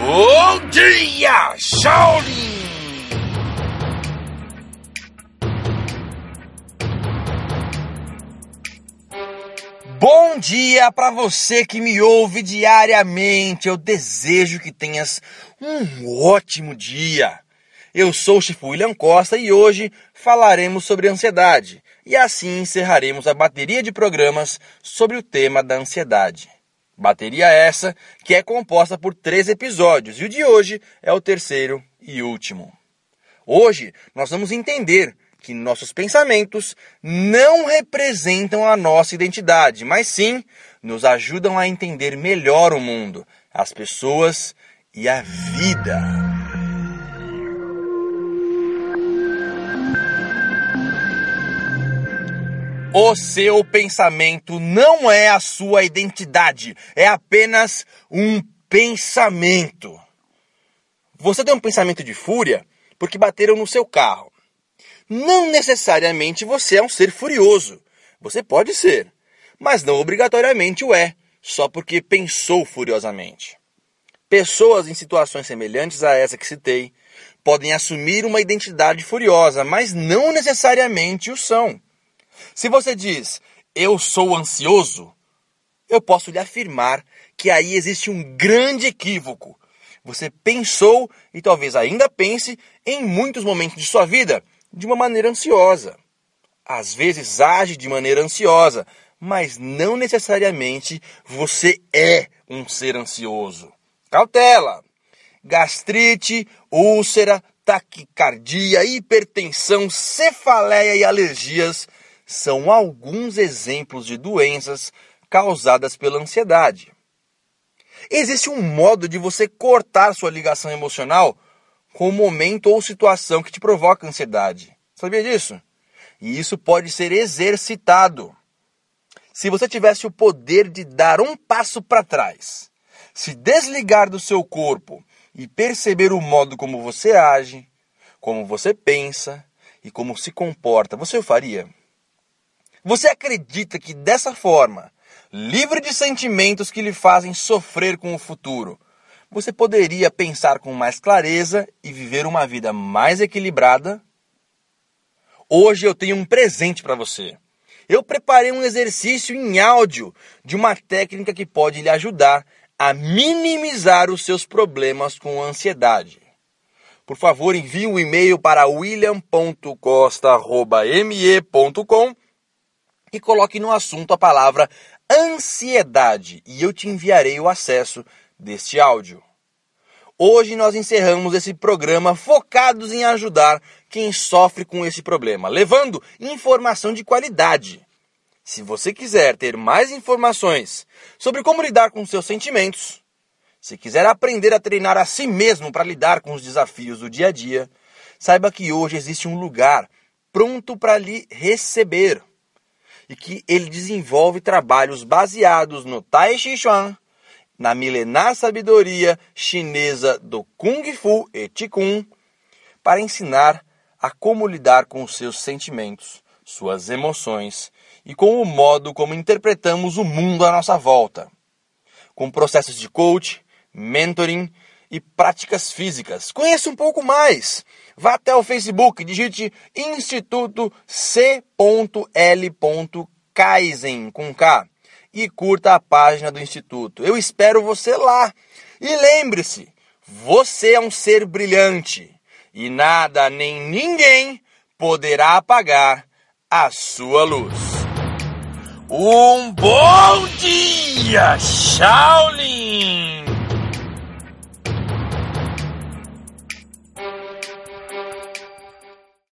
Bom dia, Shaolin! Bom dia para você que me ouve diariamente. Eu desejo que tenhas um ótimo dia. Eu sou o Chifu William Costa e hoje falaremos sobre ansiedade. E assim encerraremos a bateria de programas sobre o tema da ansiedade. Bateria essa que é composta por três episódios e o de hoje é o terceiro e último. Hoje nós vamos entender que nossos pensamentos não representam a nossa identidade, mas sim nos ajudam a entender melhor o mundo, as pessoas e a vida. O seu pensamento não é a sua identidade, é apenas um pensamento. Você tem um pensamento de fúria porque bateram no seu carro. Não necessariamente você é um ser furioso. Você pode ser, mas não obrigatoriamente o é, só porque pensou furiosamente. Pessoas em situações semelhantes a essa que citei podem assumir uma identidade furiosa, mas não necessariamente o são. Se você diz, eu sou ansioso, eu posso lhe afirmar que aí existe um grande equívoco. Você pensou e talvez ainda pense em muitos momentos de sua vida de uma maneira ansiosa. Às vezes age de maneira ansiosa, mas não necessariamente você é um ser ansioso. Cautela! Gastrite, úlcera, taquicardia, hipertensão, cefaleia e alergias são alguns exemplos de doenças causadas pela ansiedade. Existe um modo de você cortar sua ligação emocional com o momento ou situação que te provoca ansiedade. Sabia disso? E isso pode ser exercitado. Se você tivesse o poder de dar um passo para trás, se desligar do seu corpo e perceber o modo como você age, como você pensa e como se comporta, você o faria? Você acredita que dessa forma, livre de sentimentos que lhe fazem sofrer com o futuro, você poderia pensar com mais clareza e viver uma vida mais equilibrada? Hoje eu tenho um presente para você. Eu preparei um exercício em áudio de uma técnica que pode lhe ajudar a minimizar os seus problemas com ansiedade. Por favor, envie um e-mail para william.costa.me.com e coloque no assunto a palavra ansiedade e eu te enviarei o acesso deste áudio. Hoje nós encerramos esse programa focados em ajudar quem sofre com esse problema, levando informação de qualidade. Se você quiser ter mais informações sobre como lidar com seus sentimentos, se quiser aprender a treinar a si mesmo para lidar com os desafios do dia a dia, saiba que hoje existe um lugar pronto para lhe receber e que ele desenvolve trabalhos baseados no Tai Chi Chuan, na milenar sabedoria chinesa do Kung Fu e Qigong, para ensinar a como lidar com seus sentimentos, suas emoções e com o modo como interpretamos o mundo à nossa volta. Com processos de coach, mentoring e práticas físicas. Conheça um pouco mais. Vá até o Facebook, digite Instituto C.L. Kaizen com K e curta a página do Instituto. Eu espero você lá. E lembre-se, você é um ser brilhante e nada nem ninguém poderá apagar a sua luz. Um bom dia, Shaolin!